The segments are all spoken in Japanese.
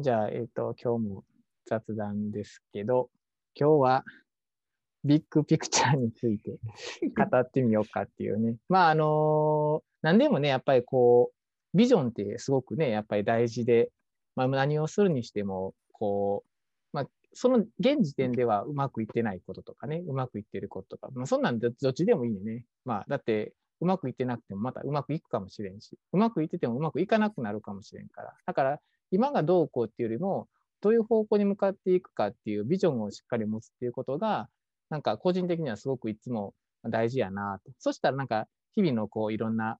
じゃあ、えっ、と、今日も雑談ですけど、今日はビッグピクチャーについて 語ってみようかっていうね。まあ、あの何でもね、やっぱりこう、ビジョンってすごくね、やっぱり大事で、まあ、何をするにしても、こう、まあ、その現時点ではうまくいってないこととかね、うまくいってることとか、まあ、そんなんどっちでもいいね。まあ、だって、うまくいってなくてもまたうまくいくかもしれんし、うまくいっててもうまくいかなくなるかもしれんから。だから、今がどうこうっていうよりも、どういう方向に向かっていくかっていうビジョンをしっかり持つっていうことが、なんか個人的にはすごくいつも大事やなと。そしたらなんか日々のこういろんな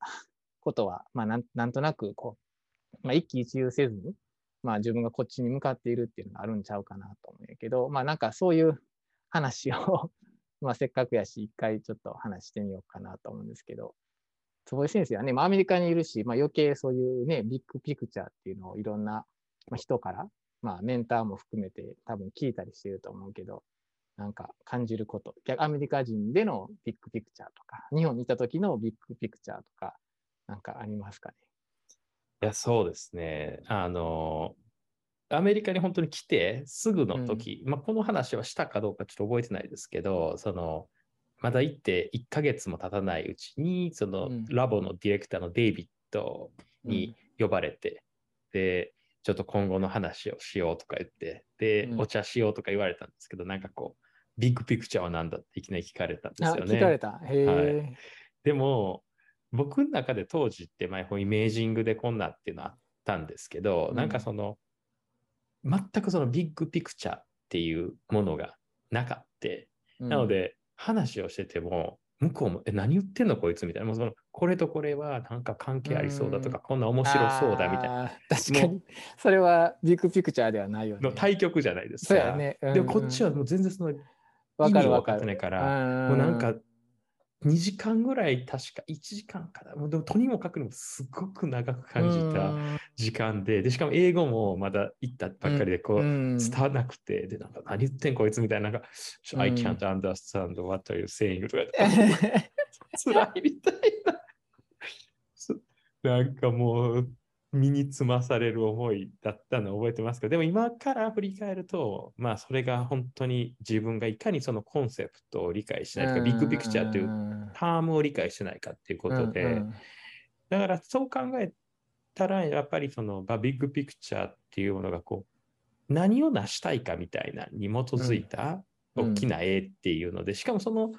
ことは、まあなんなんとなくこう、まあ、一喜一憂せずに、まあ自分がこっちに向かっているっていうのがあるんちゃうかなと思うんやけど、まあなんかそういう話を まあせっかくやし一回ちょっと話してみようかなと思うんですけど、坪井先生はね、まあ、アメリカにいるし、まあ、余計そういうね、ビッグピクチャーっていうのをいろんな人から、まあ、メンターも含めて多分聞いたりしてると思うけど、なんか感じること、アメリカ人でのビッグピクチャーとか、日本にいた時のビッグピクチャーとか、なんかありますかね？いや、そうですね。あの、アメリカに本当に来てすぐの時、うん、まあ、この話はしたかどうかちょっと覚えてないですけど、その、まだ行って1ヶ月も経たないうちに、そのラボのディレクターのデイビッドに呼ばれて、うん、で、ちょっと今後の話をしようとか言って、で、うん、お茶しようとか言われたんですけど、なんかこう、ビッグピクチャーは何だっていきなり聞かれたんですよね。聞かれた。へはい、でも、僕の中で当時って前イメージングでこんなっていうのあったんですけど、うん、なんかその、全くそのビッグピクチャーっていうものがなかった。なので、話をしてても、向こうも、え、何言ってんのこいつみたいな。もうその、これとこれはなんか関係ありそうだとか、こんな面白そうだみたいな。確かに。それはビッグピクチャーではないよね。の対局じゃないですか。そうやね。うんうん、でもこっちはもう全然その、意味分かってないから、もうなんか2時間ぐらい、確か1時間かな。もうでもとにもかくにもすごく長く感じた時間で、で、しかも英語もまだ行ったばっかりで、こう、伝わらなくて、で、なんか何言ってんこいつみたいな、なんか、I can't understand what are you saying? とか言って、辛いみたいな。なんかもう、身につまされる思いだったのを覚えてますけど、でも今から振り返ると、まあそれが本当に自分がいかにそのコンセプトを理解しないとか、ビッグピクチャーというタームを理解してないかっていうことで、だからそう考えたら、やっぱりそのビッグピクチャーっていうものがこう、何を成したいかみたいなに基づいた大きな絵っていうので、しかもその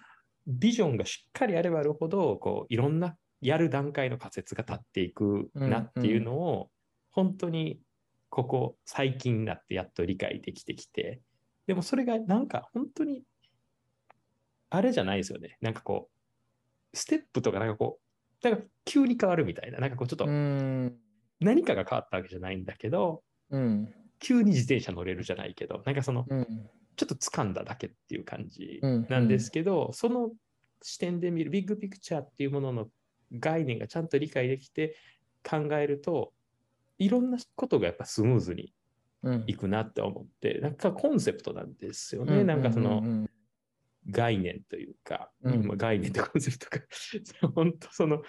ビジョンがしっかりあればあるほど、こういろんなやる段階の仮説が立っていくなっていうのを、本当にここ最近になってやっと理解できてきて、でもそれがなんか本当に、あれじゃないですよね。なんかこう、ステップとかなんかこう、なんか急に変わるみたいな、なんかこうちょっと、何かが変わったわけじゃないんだけど、うん、急に自転車乗れるじゃないけど、なんかその、うん、ちょっと掴んだだけっていう感じなんですけど、うんうん、その視点で見るビッグピクチャーっていうものの概念がちゃんと理解できて考えるといろんなことがやっぱスムーズにいくなって思って、うん、なんかコンセプトなんですよね、うん。うんうんうん、なん。かその概念というか、うん、概念とコンセプトか。本当その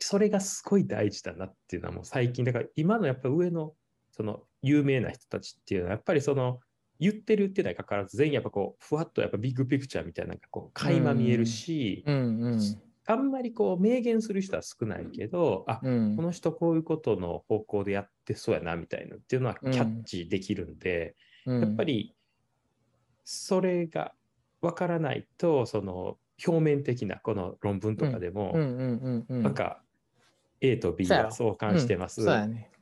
それがすごい大事だなっていうのはもう最近だから今のやっぱ上のその有名な人たちっていうのはやっぱりその言ってるってないかかわらず全員やっぱこうふわっとやっぱビッグピクチャーみたいななんかこう垣間見えるし、うんうんうん、あんまりこう明言する人は少ないけど、あ、うん、この人こういうことの方向でやってそうやなみたいなっていうのはキャッチできるんで、うん、やっぱりそれがわからないと、その表面的なこの論文とかでも、なんか A と B が相関してます。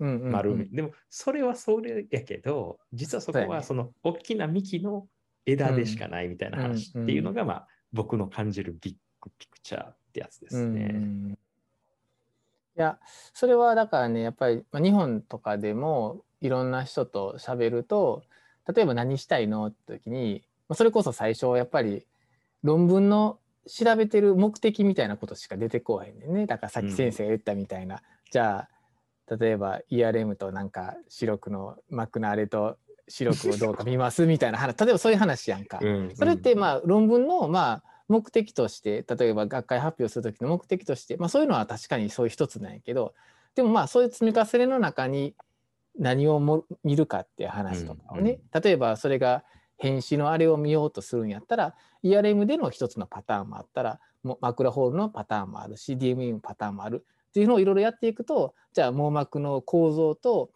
丸でもそれはそれやけど、実はそこはその大きな幹の枝でしかないみたいな話っていうのが、まあ僕の感じるビッグピクチャーってやつですね。いやそれはだからねやっぱり、まあ、日本とかでもいろんな人と喋ると例えば何したいのって時に、まあ、それこそ最初やっぱり論文の調べてる目的みたいなことしか出てこへんねんね。だからさっき先生が言ったみたいな、うん、じゃあ例えば ERM となんか白黒の膜のあれと白黒をどうか見ますみたいな話。例えばそういう話やんか。うん。うん、それってまあ論文のまあ目的として例えば学会発表する時の目的として、まあ、そういうのは確かにそういう一つなんやけどでもまあそういう積み重ねの中に何をも見るかっていう話とかをね、例えばそれが変死のあれを見ようとするんやったら ERM での一つのパターンもあったら枕ホールのパターンもあるし DME のパターンもあるっていうのをいろいろやっていくとじゃあ網膜の構造と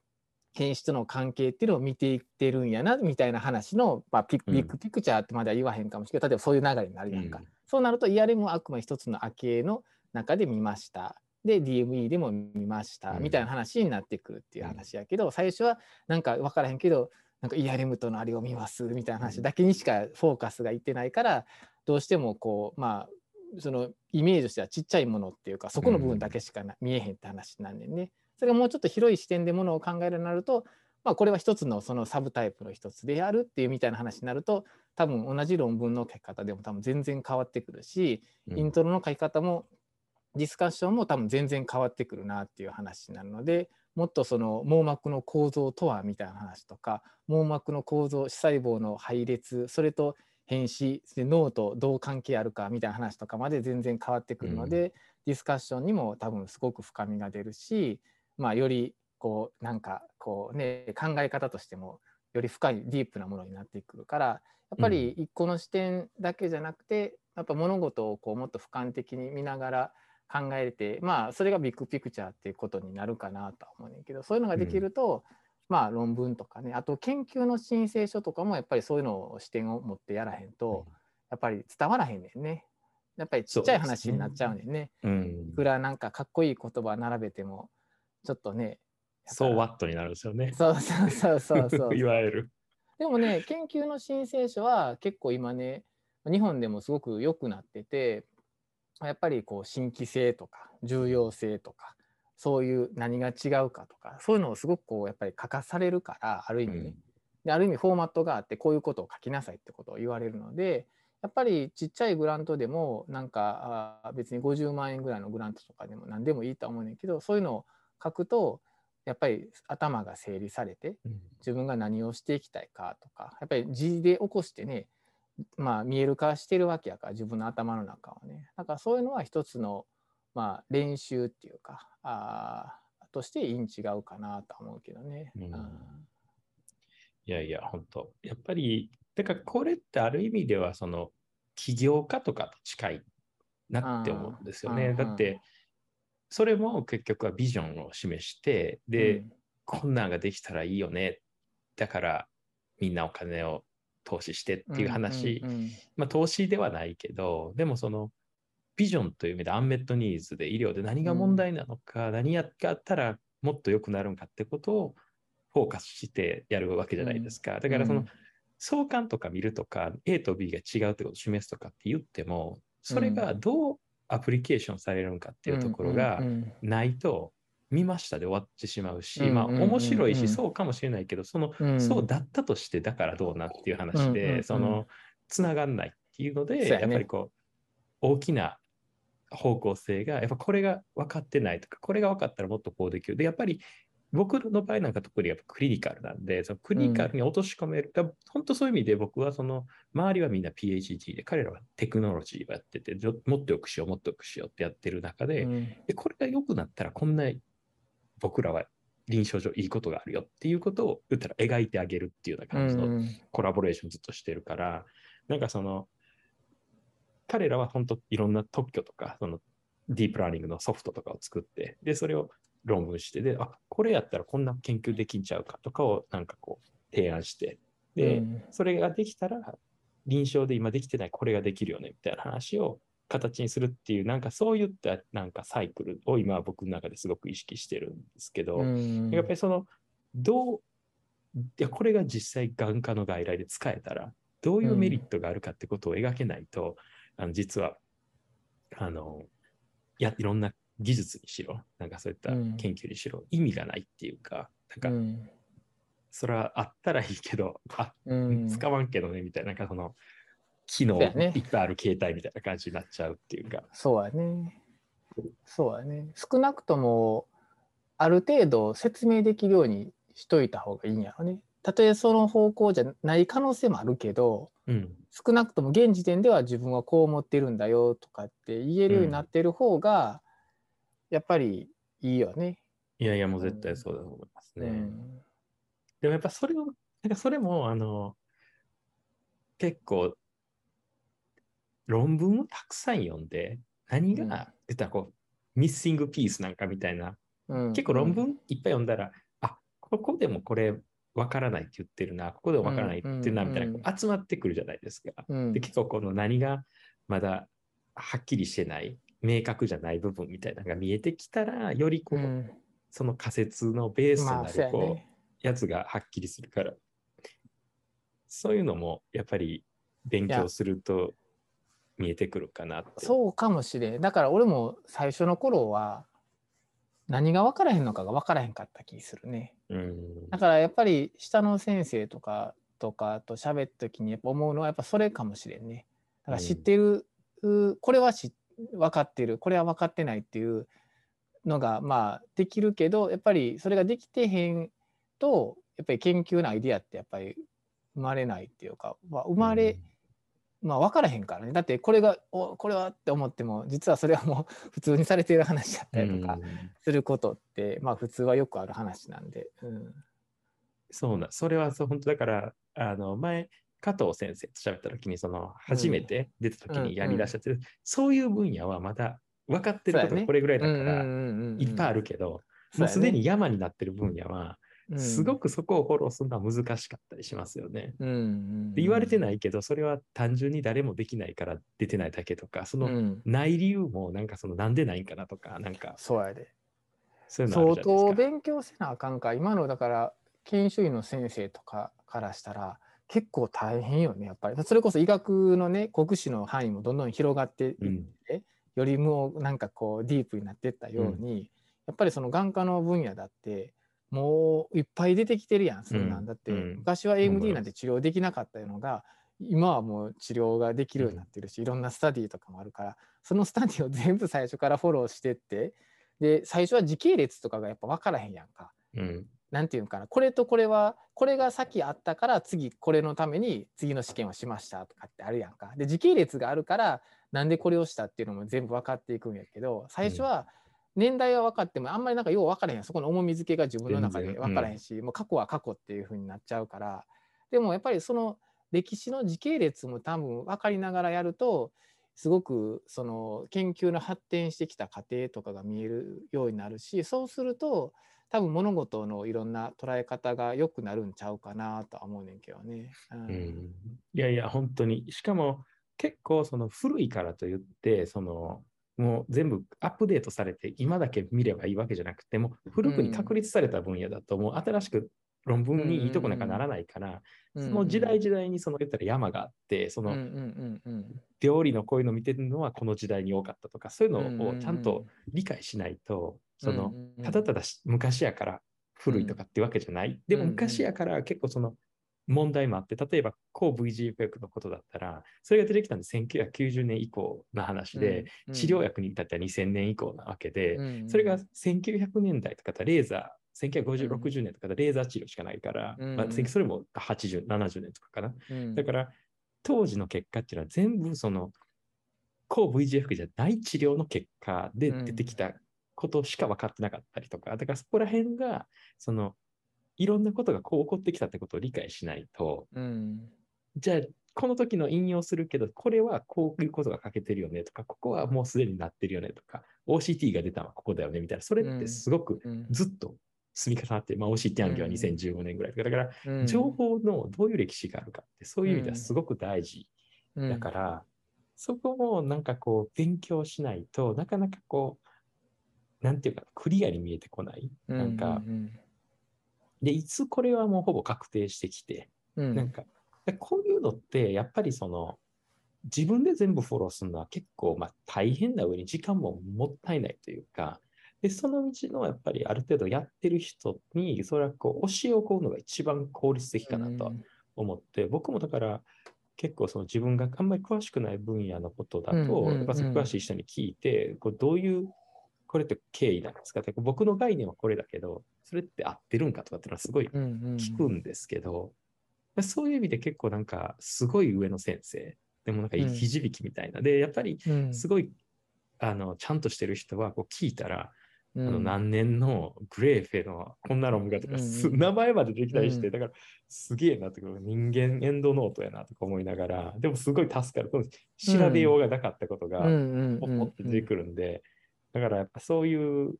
変質の関係っていうのを見ていってるんやなみたいな話の、まあ、ビッグピクチャーってまでは言わへんかもしれない、例えばそういう流れになるやんか、うん、そうなると ERM はあくまで一つの波形の中で見ました。で DME でも見ましたみたいな話になってくるっていう話やけど、最初はなんか分からへんけどなんか ERM とのあれを見ますみたいな話だけにしかフォーカスがいってないからどうしてもこうまあそのイメージとしてはちっちゃいものっていうかそこの部分だけしか見えへんって話なんでね。それがもうちょっと広い視点でものを考えるようになると、まあ、これは一つのそのサブタイプの一つであるっていうみたいな話になると多分同じ論文の書き方でも多分全然変わってくるし、イントロの書き方もディスカッションも多分全然変わってくるなっていう話になるのでもっとその網膜の構造とはみたいな話とか網膜の構造視細胞の配列それと変死脳とどう関係あるかみたいな話とかまで全然変わってくるので、うん、ディスカッションにも多分すごく深みが出るし、まあ、よりこうなんかこうね考え方としてもより深いディープなものになってくるからやっぱり一個の視点だけじゃなくて、やっぱ物事をこうもっと俯瞰的に見ながら考えてまあそれがビッグピクチャーっていうことになるかなとは思うねんけどそういうのができると、うん。まあ論文とかねあと研究の申請書とかもやっぱりそういうのを視点を持ってやらへんとやっぱり伝わらへんねんね。やっぱりちっちゃい話になっちゃうねんね。ね。うん、いくらなんかかっこいい言葉並べてもちょっとね。そうワットになるんですよね。そうそうそうそうそう。いわゆる。でもね研究の申請書は結構今ね日本でもすごく良くなっててやっぱりこう新規性とか重要性とかそういう何が違うかとかそういうのをすごくこうやっぱり書かされるからある意味ね、うん、である意味フォーマットがあってこういうことを書きなさいってことを言われるのでやっぱりちっちゃいグラントでもなんかあ別に50万円ぐらいのグラントとかでも何でもいいと思うねんけどそういうのを書くとやっぱり頭が整理されて自分が何をしていきたいかとかやっぱり字で起こしてねまあ見える化してるわけやから自分の頭の中をね。だからそういうのは一つのまあ、練習っていうかあとしていいん違うかなと思うけどね。うん、いやいや、本当。やっぱり、だからこれってある意味では、その、起業家とかと近いなって思うんですよね。だって、それも結局はビジョンを示して、で、うん、こんなんができたらいいよね。だからみんなお金を投資してっていう話、まあ投資ではないけど、でもそのビジョンという意味でアンメットニーズで医療で何が問題なのか、うん、何やったらもっと良くなるんかってことをフォーカスしてやるわけじゃないですか。だからその、相関とか見るとか A と B が違うってことを示すとかって言ってもそれがどうアプリケーションされるのかっていうところがないと見ましたで終わってしまうし、まあ面白いしそうかもしれないけどその、そうだったとしてだからどうなっていう話で、そのつながんないっていうので、やっぱりこう大きな方向性が、やっぱこれが分かってないとか、これが分かったらもっとこうできる。で、やっぱり僕の場合なんか特にやっぱクリニカルなんで、そのクリニカルに落とし込める、うん、本当そういう意味で僕はその周りはみんな PhD で、彼らはテクノロジーをやってて、もっとよくしよう、もっとよくしようってやってる中で、うん、でこれが良くなったらこんな僕らは臨床上いいことがあるよっていうことを言ったら描いてあげるっていうような感じのコラボレーションずっとしてるから、うん、なんかその彼らは本当いろんな特許とか、そのディープラーニングのソフトとかを作って、で、それを論文して、で、あ、これやったらこんな研究できんちゃうかとかをなんかこう提案して、で、うん、それができたら、臨床で今できてないこれができるよねみたいな話を形にするっていう、なんかそういったなんかサイクルを今は僕の中ですごく意識してるんですけど、うん、やっぱりその、どう、いや、これが実際眼科の外来で使えたら、どういうメリットがあるかってことを描けないと、あの実は、あの、や、いろんな技術にしろ、なんかそういった研究にしろ、うん、意味がないっていうか、なんか、うん、それはあったらいいけど、あ、うん、使わんけどね、みたいな、なんかその、機能いっぱいある携帯みたいな感じになっちゃうっていうか。そうやね。そうやね。少なくとも、ある程度説明できるようにしといた方がいいんやろね。たとえその方向じゃない可能性もあるけど、うん、少なくとも現時点では自分はこう思ってるんだよとかって言えるようになってる方が、やっぱりいいよね。いやいや、もう絶対そうだと思いますね。うん、でもやっぱそれを、なんかそれも、あの、結構、論文をたくさん読んで、何うんが出たらこう、ミッシングピースなんかみたいな、うん結構論文いっぱい読んだら、あここでもこれわからないって言ってるな、ここでもわからないって言ってるな、うんみたいな、集まってくるじゃないですか。うんで、結構この何がまだはっきりしてない、明確じゃない部分みたいなのが見えてきたら、よりこう、うんその仮説のベースとまあ、なるこう、ね。やつがはっきりするから、そういうのもやっぱり勉強すると見えてくるかなって。そうかもしれん。だから俺も最初の頃は何が分からへんのかが分からへんかった気するね。うん。だからやっぱり下の先生とかとかと喋った時にやっぱ思うのはやっぱそれかもしれんね。だから知ってる、うこれはし分かってる。これは分かってないっていうのがまあできるけどやっぱりそれができてへんとやっぱり研究のアイディアってやっぱり生まれないっていうか、まあ、生まれ、まあ分からへんからね。だってこれがおこれはって思っても実はそれはもう普通にされている話だったりとかうん。することって、まあ普通はよくある話なんで。うん。そうな、それはそう本当だから、あの前、加藤先生と喋った時に、その初めて出た時にやりだしたって、そういう分野はまだ分かってることこれぐらいだかうんら、うんうんうん。いっぱいあるけど、もうすでに山になってる分野は、うん。すごくそこをフォローするのは難しかったりしますよね。うんうんうんで言われてないけど、それは単純に誰もできないから出てないだけとか、そのうん。ない理由も、なんかそのなんでないんかなとか、なんか。そうやで。そういうの相。当勉強せなあかんか。今のだから研修医の先生とかからしたら結構大変よねやっぱり。それこそ医学のね国試の範囲もどんどん広がっていって、うん。よりもうなんかこうディープになっていったように、やっぱりその眼科の分野だってもういっぱい出てきてるやんそんなん、うん。だってうん。昔は AMD すなんて治療できなかったのが今はもう治療ができるようになってるし、いろんなスタディとかもあるからそのスタディを全部最初からフォローしてってで最初は時系列とかがやっぱ分からへんやんか。うんなんていうんかなこれとこれはこれが先あったから次これのために次の試験をしましたとかってあるやんか。で時系列があるからなんでこれをしたっていうのも全部分かっていくんやけど最初は年代は分かってもあんまりなんかよう分からへんそこの重み付けが自分の中で分からへんし、もう過去は過去っていう風になっちゃうから。でもやっぱりその歴史の時系列も多分分かりながらやるとすごくその研究の発展してきた過程とかが見えるようになるしそうすると多分物事のいろんな捉え方が良くなるんちゃうかなとは思うねんけどね。うんうん。いやいや、本当に。しかも、結構、その古いからといって、その、もう全部アップデートされて、今だけ見ればいいわけじゃなくて、もう古くに確立された分野だと、もう新しく論文にいいとこなんかならないから、その時代時代にその言ったら山があって、そのうんうんうんうん。料理のこういうの見てるのはこの時代に多かったとか、そういううんのをちゃんと理解しないと、その、うんうんうん。ただただし昔やから古いとかってわけじゃない。でもうん。うん昔やから結構その問題もあって、例えば抗 VGFF のことだったら、それが出てきたの1990年以降の話で、うん治療薬に至っては2000年以降なわけで、うんそれが1900年代とかレーザー、1950、うん60年とかでレーザー治療しかないから、うんまあ、それも80、70年とかかな。うん。だから、当時の結果っていうのは全部その抗 VGF じゃない治療の結果で出てきたことしか分かってなかったりとか、だからそこら辺が、その、いろんなことがこう起こってきたってことを理解しないと、うん。じゃあ、この時の引用するけど、これはこういうことが欠けてるよねとか、ここはもうすでになってるよねとか、OCT が出たのはここだよねみたいな、それってすごくうん。ずっと積み重なって、まあ、OCT 案件はうん。2015年ぐらいとか、だから、うん。情報のどういう歴史があるかって、そういう意味ではすごく大事。うん。だから、そこもなんかこう、勉強しないとなかなかこう、なんていうか、クリアに見えてこない？なんか、うん。で、いつこれはもうほぼ確定してきて、うん。なんか、でこういうのって、やっぱりその、自分で全部フォローするのは結構まあ大変な上に時間ももったいないというか、で、その道のやっぱりある程度やってる人に、それはこう教えを請うのが一番効率的かなとは思って、僕もだから結構その自分があんまり詳しくない分野のことだと、うんうんうん。やっぱ詳しい人に聞いて、こうどういう、これって経緯なんですか？って、僕の概念はこれだけど、それって合ってるんかとかっていうのはすごいうんうん聞くんですけど、そういう意味で結構なんかすごい上の先生、でもなんかうん。ひじびきみたいな。で、やっぱりうん。すごい、あの、ちゃんとしてる人はこう聞いたら、うん。あの何年のグレーフェのこんな論文がとか、すうんうん。名前までできたりして、うん。だからすげえなって人間エンドノートやなとか思いながら、でもすごい助かる。この調べようがなかったことが、うんうんポうん。ッポって出てくるんで、だからやっぱそういう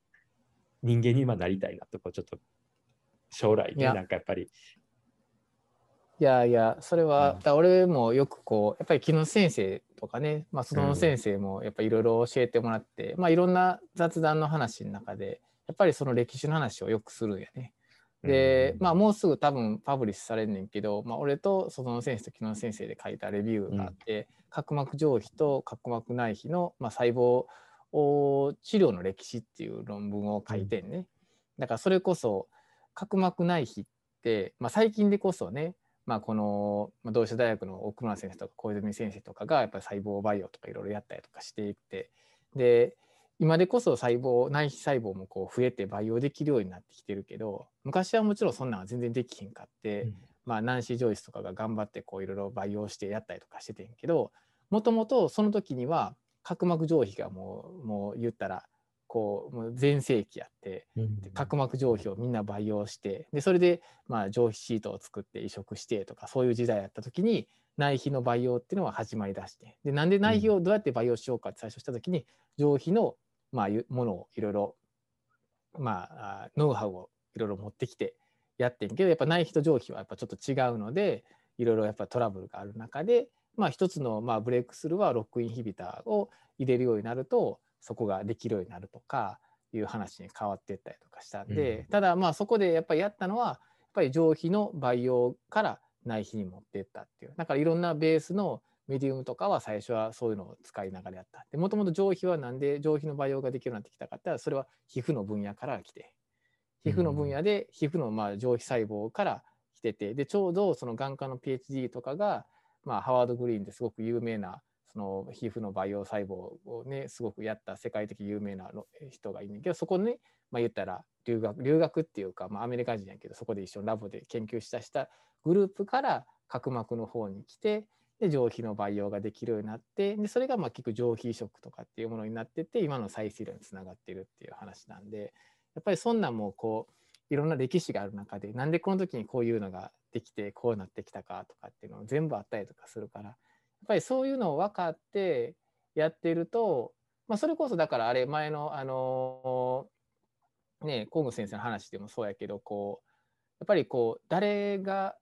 人間に今なりたいなとか、ちょっと将来ね、なんかやっぱり、いやいや、それは、うん。俺もよくこう、やっぱり木野先生とかね、まあ、その先生もやっぱりいろいろ教えてもらって、まあいろんな雑談の話の中で、やっぱりその歴史の話をよくするんやね。で、まあもうすぐ多分パブリッシュされんねんけど、まあ俺とその先生と木野先生で書いたレビューがあって、角膜上皮と角膜内皮の、まあ、細胞を治療の歴史っていう論文を書いてんね。だからそれこそ角膜内皮って、まあ、最近でこそね、まあ、この、まあ、同志社大学の奥村先生とか小泉先生とかがやっぱり細胞培養とかいろいろやったりとかしていってで今でこそ細胞内皮細胞もこう増えて培養できるようになってきてるけど昔はもちろんそんなんは全然できひんかって、うんまあ、ナンシー・ジョイスとかが頑張ってこういろいろ培養してやったりとかしててんけどもともとその時には角膜上皮がもうもう言ったらこうもう全盛期やって角膜上皮をみんな培養してでそれでまあ上皮シートを作って移植してとかそういう時代やった時に内皮の培養っていうのは始まりだして。でなんで内皮をどうやって培養しようかって最初した時に上皮のまあものをいろいろまああノウハウをいろいろ持ってきてやってんけどやっぱ内皮と上皮はやっぱちょっと違うのでいろいろやっぱトラブルがある中でまあ一つのまあブレイクスルーはロックインヒビターを入れるようになるとそこができるようになるとかいう話に変わっていったりとかしたんで、うん。ただまあそこでやっぱりやったのはやっぱり上皮の培養から内皮に持っていったっていうだからいろんなベースのメディウムとかは最初はそういうのを使いながらやったでもともと上皮はなんで上皮の培養ができるようになってきたかってそれは皮膚の分野から来て皮膚の分野で皮膚のまあ上皮細胞から来ててでちょうどその眼科の PhD とかが、まあ、ハワード・グリーンですごく有名なその皮膚の培養細胞をねすごくやった世界的有名な人がいるんだけどそこに、まあ、言ったら留学留学っていうか、まあ、アメリカ人やけどそこで一緒にラボで研究したしたグループから角膜の方に来てで上皮の培養ができるようになってでそれがまあ結局上皮移植とかっていうものになってて今の再生医療につながってるっていう話なんでやっぱりそんなんもこういろんな歴史がある中でなんでこの時にこういうのができてこうなってきたかとかっていうのを全部あったりとかするからやっぱりそういうのを分かってやってると、まあ、それこそだからあれ前のあのね河野先生の話でもそうやけどこうやっぱりこう誰が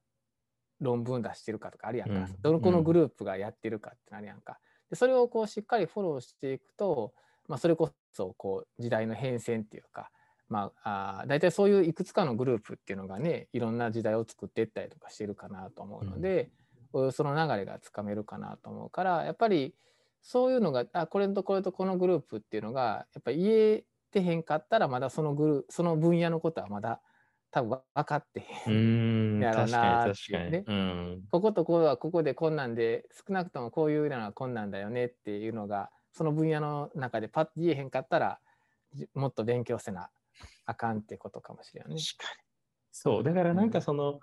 論文出してるかとかあるやんか、うん。どのこのグループがやってるかってなるやんか。でそれをこうしっかりフォローしていくと、まあ、それこそこう時代の変遷っていうか、まあ、あ大体そういういくつかのグループっていうのがねいろんな時代を作っていったりとかしてるかなと思うので、おおよその流れがつかめるかなと思うからやっぱりそういうのがあこれとこれとこのグループっていうのがやっぱり言えてへんかったらまだそのグルその分野のことはまだ多分分かってへ。うんん、やろうな。ってねうんこことここはここでこんなんで少なくともこういうのはこんなんだよねっていうのがその分野の中でパッと言えへんかったらじもっと勉強せなあかんってことかもしれないね。そう、だからなんかその、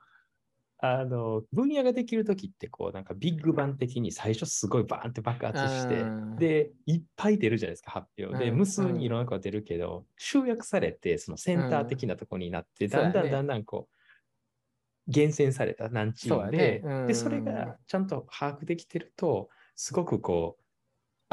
あの、分野ができるときって、こう、なんかビッグバン的に最初すごいバーンって爆発してうん、で、いっぱい出るじゃないですか、発表。で、うん。無数にいろんな子が出るけど、集約されて、そのセンター的なところになって、だんだんだんだんこう、厳選された何チームで、ね。うん。で、それがちゃんと把握できてると、すごくこう、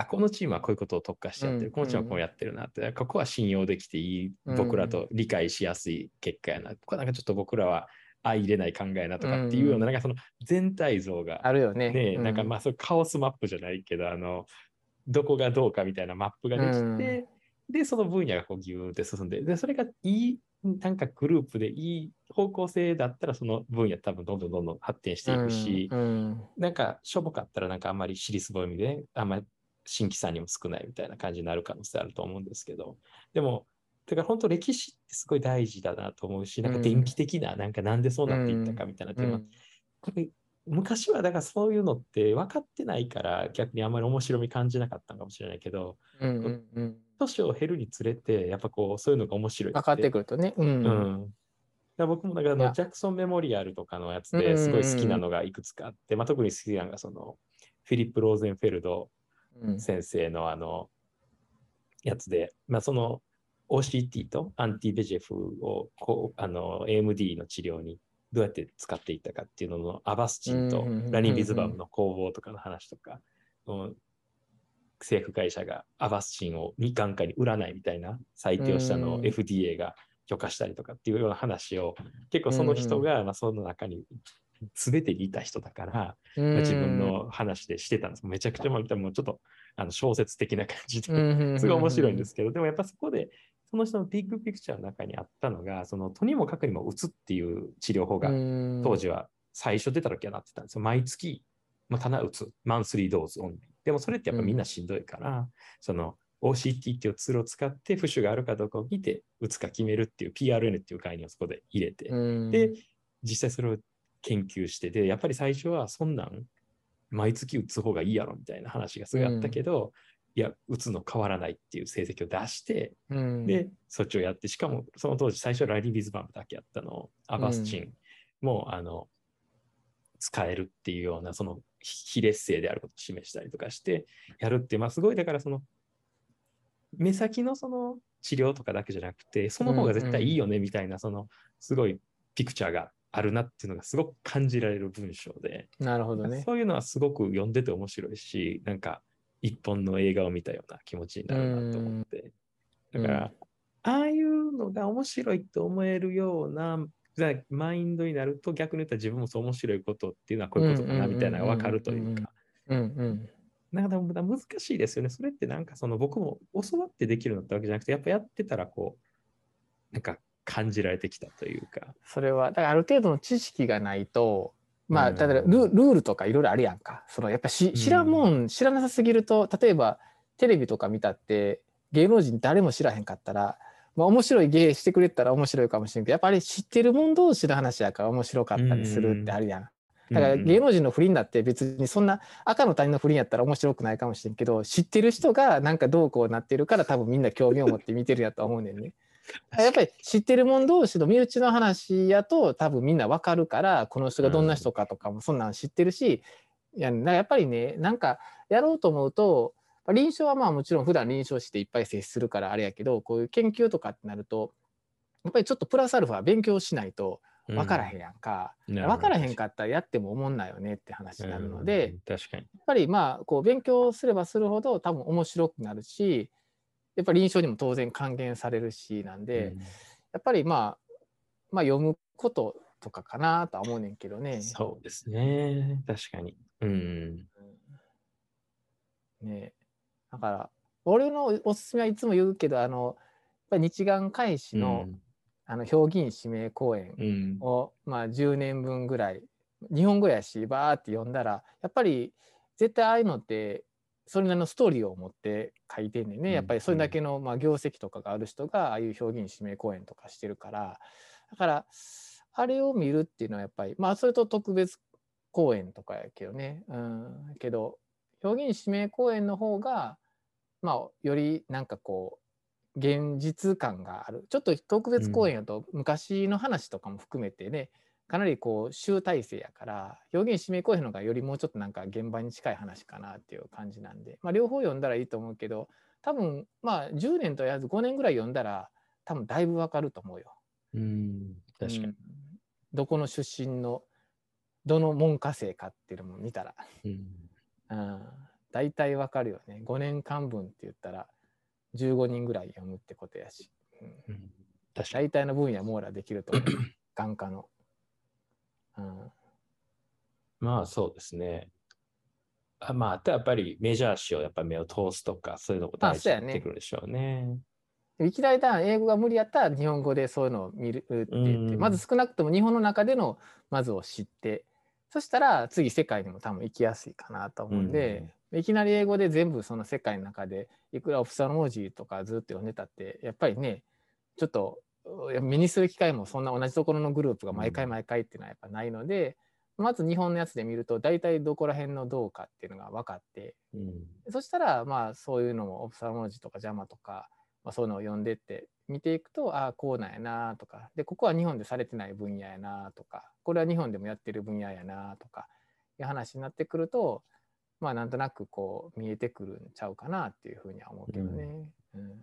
あ、このチームはこういうことを特化しちゃってる、うん。このチームはこうやってるなって、ここは信用できていい、うん僕らと理解しやすい結果やな。ここはなんかちょっと僕らは相入れない考えなとかっていうような、うん。なんかその全体像が、あるよね。ね、うなんかまあそうカオスマップじゃないけど、あの、どこがどうかみたいなマップができて、で、その分野がこうギューって進んで、で、それがいい、なんかグループでいい方向性だったら、その分野多分どんどんどんどん発展していくし、うん。うん。なんかしょぼかったらなんかあんまり尻すぼみで、あんまり新規さんにも少ないみたいな感じになる可能性あると思うんですけど、でも、だから本当歴史ってすごい大事だなと思うし、なんか電気的な、なんかなんでそうなっていったかみたいなテーマ、うん。これ昔はだからそういうのって分かってないから逆にあんまり面白み感じなかったのかもしれないけど、うんうんうん。年を経るにつれて、やっぱこうそういうのが面白い分かってくるとね。うん。うん。僕もだからのジャクソンメモリアルとかのやつうんうんうんですごい好きなのがいくつかあって、まあ、特に好きなのがそのフィリップ・ローゼンフェルドうん先生のあのやつで、まあ、その OCT とアンティベジェフをこうあの AMD の治療にどうやって使っていったかっていうののアバスチンとラニビズバムの攻防とかの話とか、政府会社がアバスチンを未完化に売らないみたいな裁定をしたのを FDA が許可したりとかっていうような話を結構その人が、まあ、その中に全てにいた人だから、まあ、自分の話でしてたんです。めちゃくちゃもうちょっとあの小説的な感じですごい面白いんですけど、でもやっぱそこでその人のビッグピクチャーの中にあったのが、そのとにもかくにも打つっていう治療法が当時は最初出た時はなってたんですよ。毎月、まあ、ただ打つ、マンスリードーズオンリー。でもそれってやっぱみんなしんどいから、その OCT っていうツールを使って浮腫があるかどうかを見て打つか決めるっていう PRN っていう概念をそこで入れて、で、実際それを研究してで、やっぱり最初はそんなん毎月打つ方がいいやろみたいな話がすごいあったけど、うん、いや、打つの変わらないっていう成績を出して、うん、で、そっちをやって、しかもその当時最初ラリー・ビズバンプだけやったのを、アバスチン。も、うん、あの、使えるっていうような、その非劣勢であることを示したりとかしてやるって、まあすごいだからその目先のその治療とかだけじゃなくて、その方が絶対いいよねみたいな、そのすごいピクチャーがあるなっていうのがすごく感じられる文章で、なるほどね。そういうのはすごく読んでて面白いし、なんか一本の映画を見たような気持ちになるなと思って。だから、ああいうのが面白いと思えるようなマインドになると逆に言ったら自分もそう面白いことっていうのはこういうことかなみたいなのが分かるというか。なんか難しいですよね。それってなんかその僕も教わってできるのってわけじゃなくて、やっぱやってたらこう、なんか感じられてきたというか。それは、だからある程度の知識がないと、まあ、例えばルールとかいろいろあるやんか。そのやっぱし知らんもん、知らなさすぎると、例えばテレビとか見たって、芸能人誰も知らへんかったら、まあ、面白い芸してくれたら面白いかもしれんけど、やっぱり知ってるもん同士の話やから面白かったりするってあるやん。だから芸能人の不倫だって別にそんな赤の他人の不倫やったら面白くないかもしれんけど知ってる人がなんかどうこうなってるから多分みんな興味を持って見てるやと思うねんね。やっぱり知ってる者同士の身内の話やと多分みんなわかるからこの人がどんな人かとかもそんなん知ってるし、うん、ややっぱりねなんかやろうと思うと臨床はまあもちろん普段臨床していっぱい接するからあれやけどこういう研究とかってなるとやっぱりちょっとプラスアルファ勉強しないと分からへんやんか、うん、分からへんかったらやっても思んないよねって話になるので、うん、確かに。やっぱりまあこう勉強すればするほど多分面白くなるしやっぱり臨床にも当然還元されるしなんで、うん、やっぱりまあまあ読むこととかかなとは思うねんけどね。そうですね確かに。うん。ねだから俺のおすすめはいつも言うけどあのやっぱり日眼開始の、うんあの評議員指名公演を、うん、まあ、10年分ぐらい日本語やしバーって読んだらやっぱり絶対ああいうのってそれなりのストーリーを持って書いてんねんね、うん、やっぱりそれだけの、まあ、業績とかがある人がああいう評議員指名公演とかしてるから。だからあれを見るっていうのはやっぱりまあそれと特別公演とかやけどね、うん、けど評議員指名公演の方がまあよりなんかこう現実感がある。ちょっと特別公演やと昔の話とかも含めてね、かなりこう集大成やから表現指名公演のがよりもうちょっとなんか現場に近い話かなっていう感じなんで、まあ、両方読んだらいいと思うけど多分まあ10年とやず5年ぐらい読んだら多分だいぶわかると思うよ。うん確かに、うん、どこの出身のどの門下生かっていうのも見たら、うん、うん、大体わかるよね。5年間分って言ったら15人ぐらい読むってことやし、うん、大体の分野網羅できると思う。眼科の、うん、まあそうですね。あまああとやっぱりメジャー誌をやっぱ目を通すとかそういうのも大事になってくるでしょうね。いきなりだ英語が無理やったら日本語でそういうのを見るって言って、まず少なくとも日本の中でのまずを知ってそしたら次世界にも多分行きやすいかなと思うんで、いきなり英語で全部その世界の中でいくらオフサロモジーとかずっと読んでたってやっぱりねちょっと目にする機会もそんな同じところのグループが毎回毎回っていうのはやっぱないので、うん、まず日本のやつで見ると大体どこら辺のどうかっていうのが分かって、うん、そしたらまあそういうのもオフサロモジーとかジャマとか、まあ、そういうのを読んでって見ていくとああこうなんやなとかでここは日本でされてない分野やなとかこれは日本でもやってる分野やなとかいう話になってくるとまあなんとなくこう見えてくるんちゃうかなっていうふうには思うけどね。うん、うん、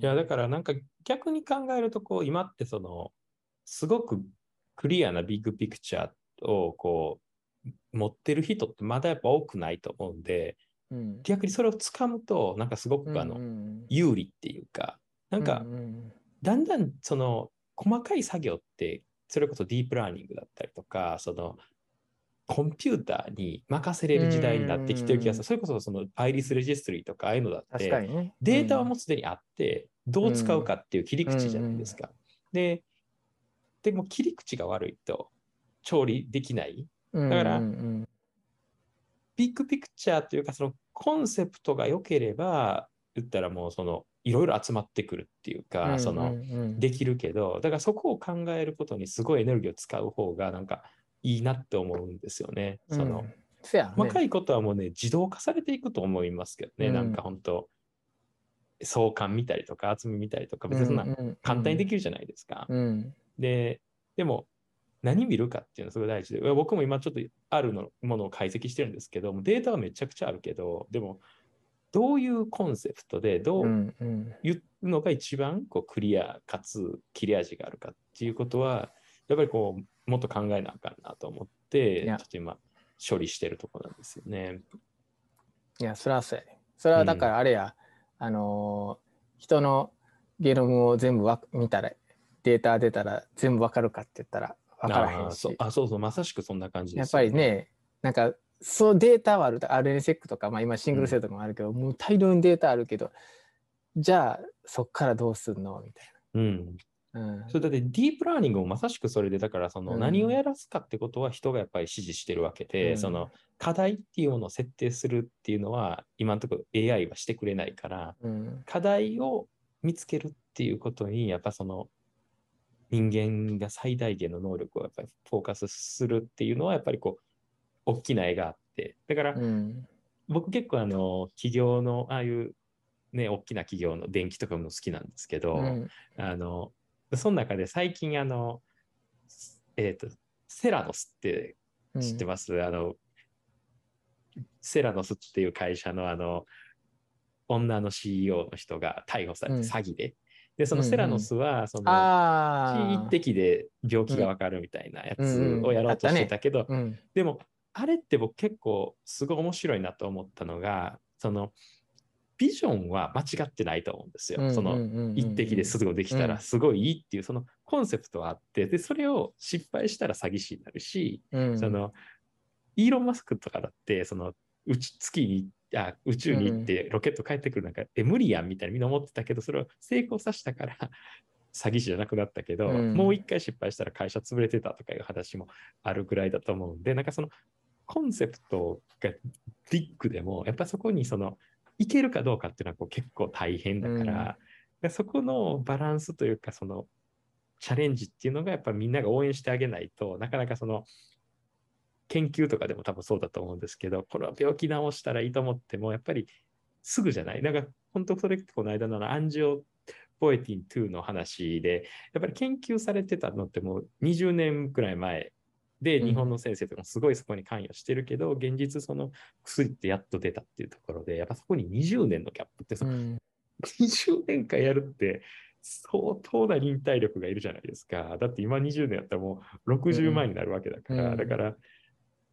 いや、だからなんか逆に考えると、こう、今ってその、すごくクリアなビッグピクチャーをこう、持ってる人ってまだやっぱ多くないと思うんで、うん、逆にそれをつかむと、なんかすごくあの、うん有利っていうか、なんかうんうん。だんだんその細かい作業って、それこそディープラーニングだったりとか、そのコンピューターに任せれる時代になってきてる気がする。それこそそのアイリスレジストリーとかああいうのだって、ね。データはもうすでにあって、どう使うかっていう切り口じゃないですか。で、でも切り口が悪いと調理できない。うん、だからビッグピクチャーというか、そのコンセプトが良ければ、言ったらもうそのいろいろ集まってくるっていうか、うんそのできるけど、だからそこを考えることにすごいエネルギーを使う方がなんかいいなって思うんですよね。そのね。細かいことはもうね、自動化されていくと思いますけどね、うん。なんか本当相関見たりとか厚み見たりとか、別にそんな簡単にでききるじゃないですか。うん。で、でも何見るかっていうのはすごい大事で、僕も今ちょっとあるのものを解析してるんですけど、データはめちゃくちゃあるけど、でもどういうコンセプトでどう言うのが一番こうクリアかつ切れ味があるかっていうことは、やっぱりこうもっと考えなあかんなと思って、ちょっと今処理してるところなんですよね。いや、それはそうやね。それはだからあれや、あのー人のゲノムを全部わ見たら、データ出たら全部わかるかって言ったらわからへんしあーそう。あそうまさしくそんな感じです、やっぱり。ね、なんか、そうデータはある、RNSEC とか、まあ今シングルセルとかもあるけど、もう大量にデータあるけど、じゃあそっからどうすんの？みたいうん。な。うん。それだってディープラーニングもまさしくそれで、だからそのうん。何をやらすかってことは人がやっぱり指示してるわけで、うん。その課題っていうものを設定するっていうのは今のところ AI はしてくれないから、うん。課題を見つけるっていうことに、やっぱその人間が最大限の能力をやっぱりフォーカスするっていうのは、やっぱりこう、大きな絵があって、だからうん。僕結構あの、企業の、ああいうね、大きな企業の電気とかも好きなんですけど、うん。あの、その中で最近あの、えっ、と、セラノスってうん。知ってます、あの、セラノスっていう会社のあの、女の CEO の人が逮捕されてうん。詐欺で。で、そのうんうん。セラノスは、その、あ一滴で病気がわかるみたいなやつをやろうとしてたけど、あ。うん。でも、あれって僕結構すごい面白いなと思ったのが、その、ビジョンは間違ってないと思うんですよ。その、一滴ですぐできたうん。らすごいいいっていうそのコンセプトはあって、で、それを失敗したら詐欺師になるし、うん。その、イーロン・マスクとかだって、その、宇宙月に、あ宇宙に行ってロケット帰ってくるなんか、え、無理やんみたいなみんな思ってたけど、それを成功させたから詐欺師じゃなくなったけど、うん。もう一回失敗したら会社潰れてたとかいう話もあるぐらいだと思うんで、なんかそのコンセプトがビッグでも、やっぱそこにその、いけるかどうかっていうのはこう結構大変だから、でそこのバランスというか、そのチャレンジっていうのがやっぱみんなが応援してあげないとなかなかその研究とかでも多分そうだと思うんですけど、これは病気治したらいいと思っても、やっぱりすぐじゃない。なんか本当それこの間のアンジオポエティン2の話で、やっぱり研究されてたのってもう20年くらい前で、うん。日本の先生とかもすごいそこに関与してるけど、現実その薬ってやっと出たっていうところで、やっぱそこに20年のギャップってそのうん。20年間やるって相当な忍耐力がいるじゃないですか。だって今20年やったらもう60万になるわけだから、うんだから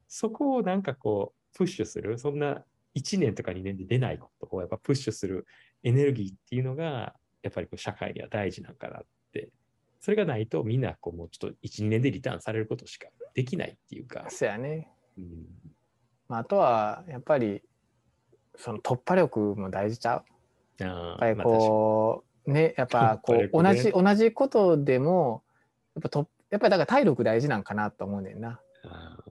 そこをなんかこうプッシュする、そんな1年とか2年で出ないことをやっぱプッシュするエネルギーっていうのがやっぱりこう社会には大事なんかなって。それがないとみんなこうもうちょっと1、2年でリターンされることしかできないっていうか。そうやね。うん。まあ、あとはやっぱりその突破力も大事ちゃう？あやっぱりーまあねやっぱこう同じ同じことでもやっぱとやっぱりだから体力大事なんかなと思うねんな。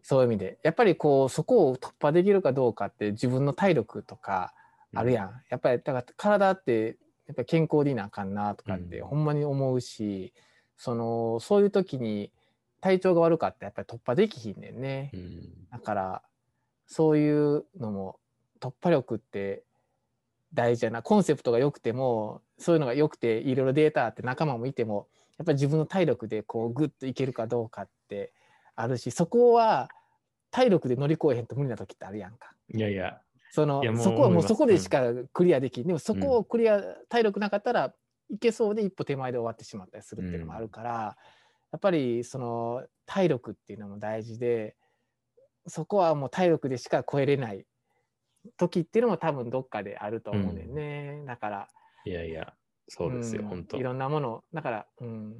そういう意味で。やっぱりこうそこを突破できるかどうかって自分の体力とかあるやん、やっぱりだから体ってやっぱり健康でいなあかんなとかってうん。ほんまに思うし、そのそういう時に体調が悪かったらやっぱり突破できひんねんね、うん。だからそういうのも突破力って大事やな。コンセプトが良くてもそういうのが良くていろいろデータあって仲間もいてもやっぱり自分の体力でこうグッといけるかどうかってあるしそこは体力で乗り越えへんと無理な時ってあるやんか。いやいや、そのそこはもうそこでしかクリアできん、でもそこをクリア、体力なかったらいけそうで一歩手前で終わってしまったりするっていうのもあるから、やっぱりその体力っていうのも大事でそこはもう体力でしか超えれない時っていうのも多分どっかであると思うんだよね、だからいやいや、そうですよ、ん本当。いろんなものだからうん。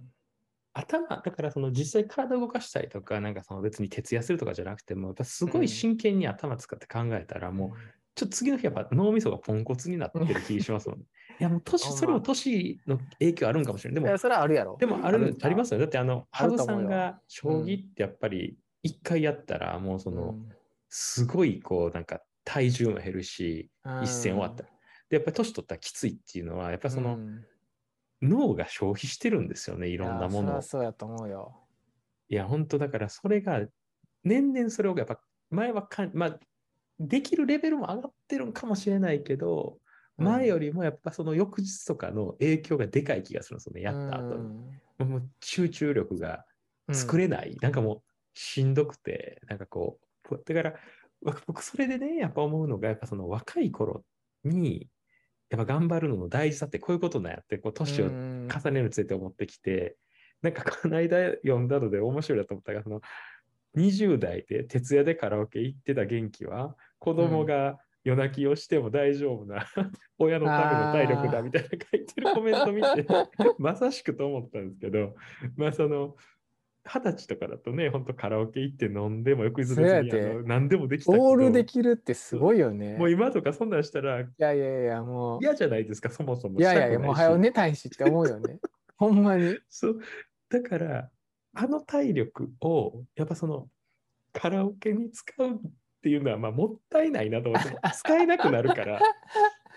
頭、だからその実際体動かしたりとか、なんかその別に徹夜するとかじゃなくても、やっぱすごい真剣に頭使って考えたら、もう、ちょっと次の日やっぱ脳みそがポンコツになってる気しますもんね。いやもう年、ほんま。それも年の影響あるんかもしれない。でもそれはあるやろ。でもあるありますよ。だってあの、羽生さんが将棋ってやっぱり一回やったら、もうその、すごいこうなんか体重も減るし、うん。一戦終わった。ら。で、やっぱり年取ったらきついっていうのは、やっぱりその、うん。脳が消費してるんですよね、いろんなものを。そうやと思うよ。いや、本当だからそれが、年々それをやっぱ前はかん、まあ、できるレベルも上がってるんかもしれないけど、うん前よりもやっぱその翌日とかの影響がでかい気がするんですよね、やった後に。もう集中力が作れない、なんかもうしんどくて、なんかこう、だからわ僕それでね、やっぱ思うのが、やっぱその若い頃に、やっぱ頑張るのの大事さってこういうことなんやって、こう年をうん。重ねるにつれて思ってきて、なんかこの間読んだので面白いなと思ったが、その20代で徹夜でカラオケ行ってた元気は、子供が夜泣きをしても大丈夫な、親のための体力だみたいな書いてるコメント見て、まさしくと思ったんですけど、まあその、二十歳とかだとね、本当カラオケ行って飲んでも翌日別にてあの何でもできたオールできるってすごいよね。もう今とかそんなんしたらいやいやいや、もう。嫌じゃないですか、そもそも。いやいやいや、もう早う寝たいしって思うよね。ほんまに。そう。だから、あの体力を、やっぱその、カラオケに使うっていうのは、まあ、もったいないなと思って、使えなくなるから、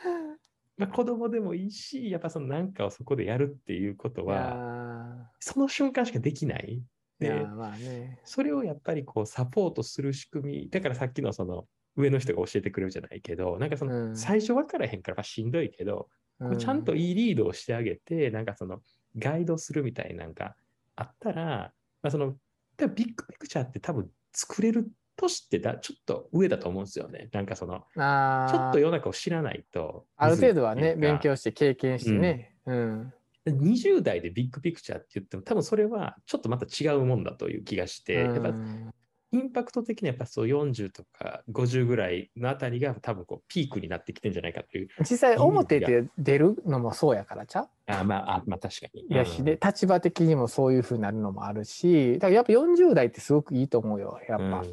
まあ、子供でもいいし、やっぱそのなんかをそこでやるっていうこといは、やその瞬間しかできない。で、まあね。それをやっぱりこうサポートする仕組み、だからさっきのその上の人が教えてくれるじゃないけど、なんかそのうん最初分からへんからまあしんどいけど、こうちゃんといいいリードをしてあげて、なんかそのガイドするみたいなんかあったら、まあ、そのビッグピクチャーって多分作れるとしてだちょっと上だと思うんですよね。なんかそのあーちょっと世の中を知らないと。ある程度はね、勉強して経験してね。うん。20代でビッグピクチャーって言っても多分それはちょっとまた違うもんだという気がして、やっぱうんインパクト的にはやっぱそう40とか50ぐらいのあたりが多分こうピークになってきてんじゃないかっていう。実際、表で出るのもそうやからちゃう？あまあ、あまあ確かに。いやし、うんで、立場的にもそういうふうになるのもあるし、だからやっぱ40代ってすごくいいと思うよ、やっぱ。うんあ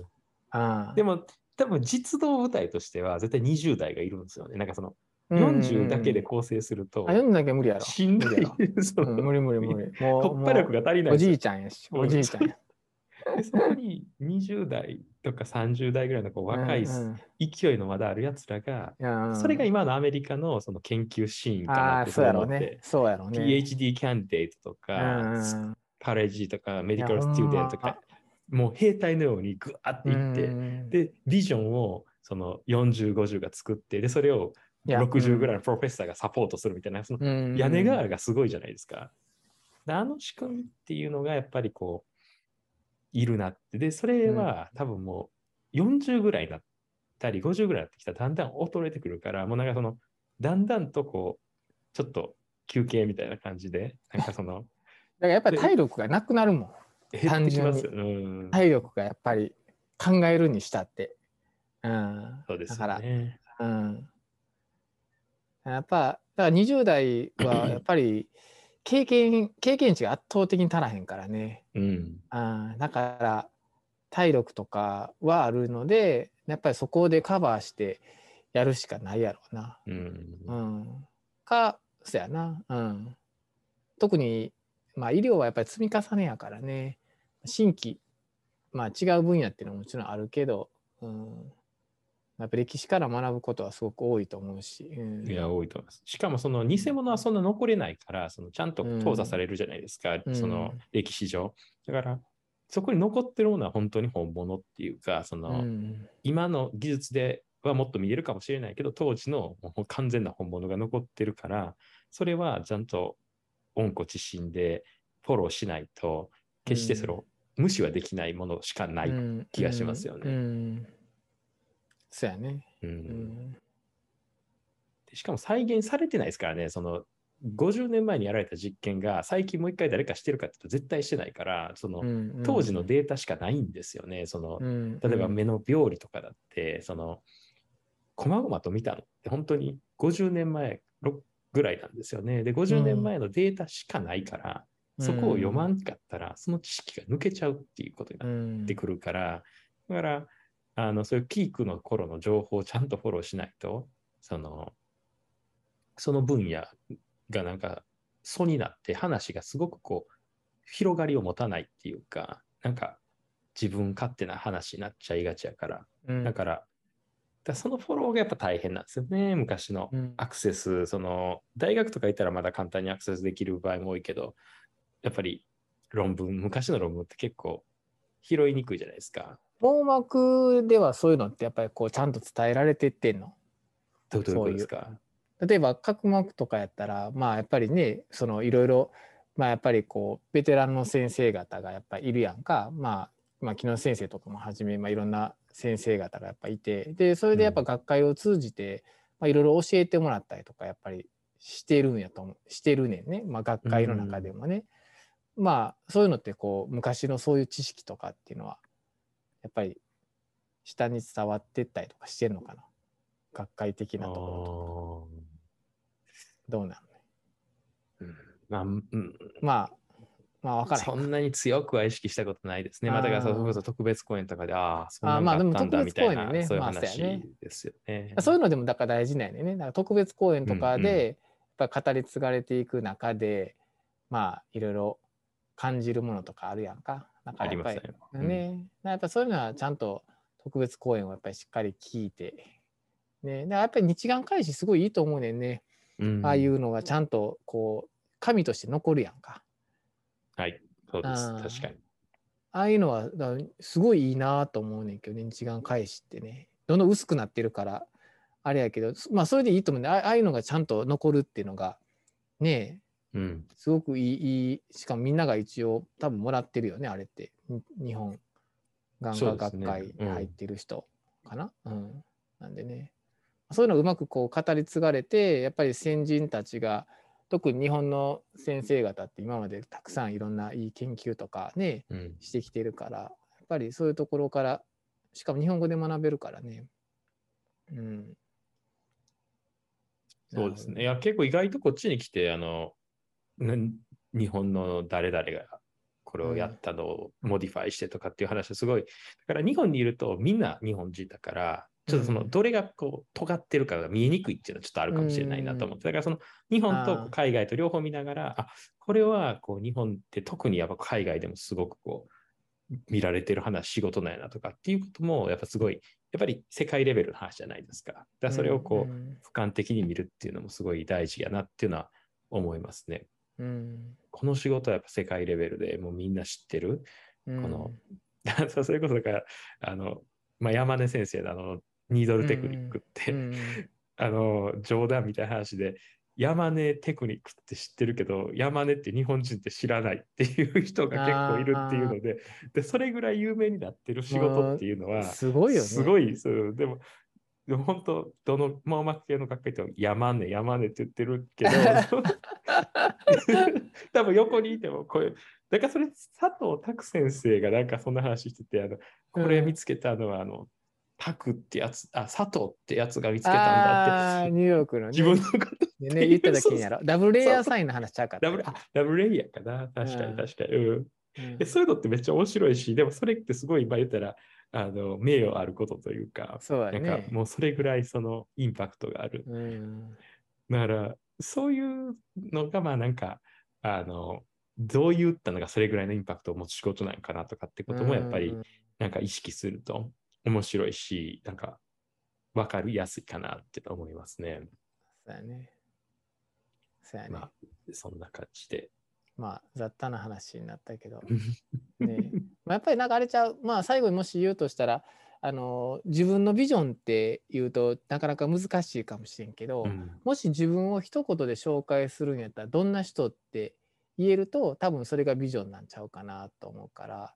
でも多分実動部隊としては絶対20代がいるんですよね。なんかその40だけで構成すると。あ、40だけ無理やろ。しんどい。無理 無理無理無理。もう、突破力もが足りないおじいちゃんやし、う。んおじいちゃんや。でそこに20代とか30代ぐらいのこう若い勢いのまだあるやつらが、それが今のアメリカのその研究シーンかああ、なってそうやろうねうやろうね。PhD キャンディデートとうんか、うん。カレッジとかメディカルスチューデントとか、もう兵隊のようにグワーっていって、うんで、ビジョンをその40、50が作って、で、それをいや60ぐらいのプロフェッサーがサポートするみたいな、そのうん屋根瓦がすごいじゃないですか。であの仕組みっていうのがやっぱりこう、いるなって。で、それは多分もう40ぐらいになったり、50ぐらいになってきたらだんだん衰えてくるから、もうなんかその、だんだんとこう、ちょっと休憩みたいな感じで、なんかその、だからやっぱり体力がなくなるもん。減ってきますよ。うん。体力がやっぱり考えるにしたって。うん。そうですだから。うん。やっぱ、だから20代はやっぱり 経験、経験値が圧倒的に足らへんからね。うん。うん。だから、体力とかはあるので、やっぱりそこでカバーしてやるしかないやろうな。うん。うん。か、そやな。うん。特に、まあ医療はやっぱり積み重ねやからね。新規、まあ違う分野っていうのはもちろんあるけど、うん。やっぱ歴史から学ぶことはすごく多いと思うし。うん、いや、多いと思います。しかも、その偽物はそんな残れないから、そのちゃんと淘汰されるじゃないですか、うんその歴史上。だから、そこに残ってるものは本当に本物っていうか、その、うん。今の技術ではもっと見えるかもしれないけど、当時の完全な本物が残ってるから、それはちゃんと温故知新でフォローしないと、決してそれを無視はできないものしかない。うん気がしますよねうん。うんそうやね。うんうん。でしかも再現されてないですからね、その50年前にやられた実験が最近もう一回誰かしてるかって言うと絶対してないから、その、当時のデータしかないんですよね。その、うん例えば目の病理とかだって、その、細々と見たのって本当に50年前ろぐらいなんですよね。で、50年前のデータしかないから、そこを読まんかったら、その知識が抜けちゃうっていうことになうんってくるから、だから、あの、そういうピークの頃の情報をちゃんとフォローしないと、その、その分野がなんか、素になって話がすごくこう、広がりを持たないっていうか、なんか、自分勝手な話になっちゃいがちやから、うん。だから、だそのフォローがやっぱ大変なんですよね、昔のうん。アクセス、その、大学とか行ったらまだ簡単にアクセスできる場合も多いけど、やっぱり論文、昔の論文って結構拾いにくいじゃないですか。網膜ではそういうのってやっぱりこうちゃんと伝えられてってんの？どういうことですか？例えば角膜とかやったらまあやっぱりねそのいろいろまあやっぱりこうベテランの先生方がやっぱりいるやんか。まあまあ木野先生とかもはじめ、まあ、いろんな先生方がやっぱいて。でそれでやっぱ学会を通じて、まあ、いろいろ教えてもらったりとかやっぱりしてるんやと思う。してるねんね、まあ、学会の中でもね、まあそういうのってこう昔のそういう知識とかっていうのはやっぱり下に伝わってったりとかしてるのかな。学会的なところとどうなの？ねうん。まあ、うん、まあまあ分からそんなに強くは意識したことないですね。まあ、だからそそ特別公演とかで、ああ、そんなのがあったんだみたいな、ね。そういう話ですよね。そういうのでもだから大事なんやね。だから特別公演とかうんうん。で、やっぱ語り継がれていく中で、まあいろいろ感じるものとかあるやんか。だかあらやっぱりりますよ。うんね、やっぱそういうのはちゃんと特別公演をやっぱりしっかり聞いて、ね、やっぱり日眼開始すごいいいと思うねんね。うんああいうのがちゃんとこう紙として残るやんか。はい、そうです。確かに。ああいうのはすごいいいなと思うねんけどね日眼返しってねどんどん薄くなってるからあれやけどまあそれでいいと思うんであああいうのがちゃんと残るっていうのがねうん。すごくいいいいしかもみんなが一応多分もらってるよねあれって。に日本眼科学会入ってる人かな？うん、なんでね。そういうのがうまくこう語り継がれてやっぱり先人たちが特に日本の先生方って今までたくさんいろんないい研究とかねうん。してきてるからやっぱりそういうところからしかも日本語で学べるからね。うん。そうですね。いや、結構意外とこっちに来て、あの、な日本の誰々がこれをやったのを modify してとかっていう話はすごい。だから日本にいるとみんな日本人だから、ちょっとそのうんどれがこう尖ってるかが見えにくいっていうのはちょっとあるかもしれないなと思って。だからその日本と海外と両方見ながら、あこれはこう日本って特にやっぱ海外でもすごくこう見られてる話、仕事なんやなとかっていうこともやっぱすごい、やっぱり世界レベルの話じゃないですか。だからそれをこう、うん俯瞰的に見るっていうのもすごい大事やなっていうのは思いますね。うん。この仕事はやっぱ世界レベルでもうみんな知ってる？うん。この それこそだから、あの、まあ、山根先生のあの、ニードルテクニックって、うん あの、冗談みたいな話で、山根テクニックって知ってるけど、山根って日本人って知らないっていう人が結構いるっていうので、で、それぐらい有名になってる仕事っていうのは、すごいよね。すごい、そうでも、でも本当、どの網膜系の学会と山根、山根って言ってるけど、多分横にいても、これ、だからそれ、佐藤拓先生がなんかそんな話してて、あの、これ見つけたのは、あの、拓ってやつ、あ、佐藤ってやつが見つけたんだって、ニューヨークのね。自分のことでね言った時にやろダブルレイヤーサインの話ちゃうかダブル、あダブルレイヤーかな。確かうん。に確かに。うん。うん。でそういうのってめっちゃ面白いし、でもそれってすごい、今言ったら、あの、名誉あることというか、そうだなんかねもうそれぐらいそのインパクトがある。うんだから、そういうのが、まあなんか、あの、どういったのがそれぐらいのインパクトを持つ仕事なんかなとかってこともやっぱりうんなんか意識すると面白いし、なんか分かりやすいかなって思いますね。そうやねそうやねまあ、そんな感じで。まあ雑多な話になったけど。ねまあやっぱりなんかあれちゃう。まあ最後にもし言うとしたらあの自分のビジョンって言うとなかなか難しいかもしれんけど、うん。もし自分を一言で紹介するんやったらどんな人って言えると多分それがビジョンなんちゃうかなと思うから、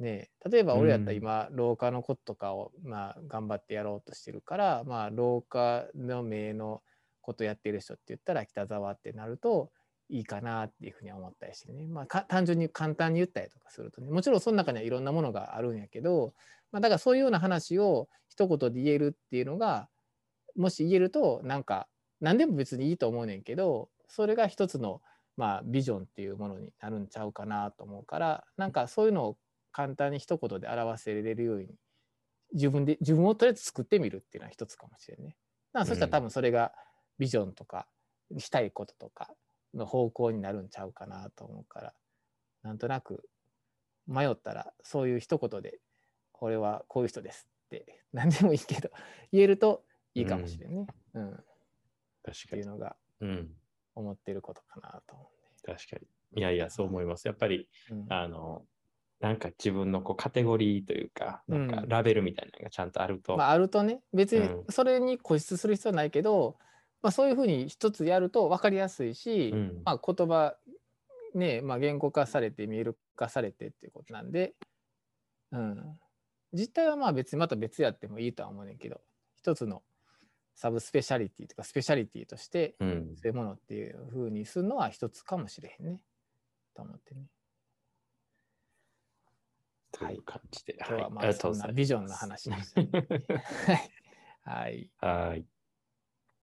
ねえ、例えば俺やったら今、廊下のこととかを、まあ、頑張ってやろうとしてるから、まあ、廊下の目のことやってる人って言ったら北沢ってなるといいかなっていうふうに思ったりしてね、まあ、単純に簡単に言ったりとかするとねもちろんその中にはいろんなものがあるんやけど、まあ、だからそういうような話を一言で言えるっていうのがもし言えるとなんか何でも別にいいと思うねんけどそれが一つのまあビジョンっていうものになるんちゃうかなと思うからなんかそういうのを簡単に一言で表せれるように自分で自分をとりあえず作ってみるっていうのは一つかもしれんね。だからそしたら多分それがビジョンとかしたいこととかの方向になるんちゃうかなと思うからなんとなく迷ったらそういう一言で「これはこういう人です」って何でもいいけど言えるといいかもしれんね。うん、っ確かに。ていうのがうん。思ってることかなと思確かに。いやいや、そう思います。やっぱり、う、ね。あの、なんか自分のこうカテゴリーというか、なんかうんラベルみたいなのがちゃんとあると、まあ、あるとね別にうんそれに固執する必要はないけど、まあ、そういうふうに一つやると分かりやすいし、うん。まあ、言葉ね、まあ、言語化されて見える化されてっていうことなんで、うん、実態はまあ別にまた別やってもいいとは思うねんけど一つのサブスペシャリティとかスペシャリティとしてうん、そういうものっていうふうにするのは一つかもしれへんね。と思ってね。という感じで。今日はまい。あそんなビジョンの話でした、ね。はい。はい。はい。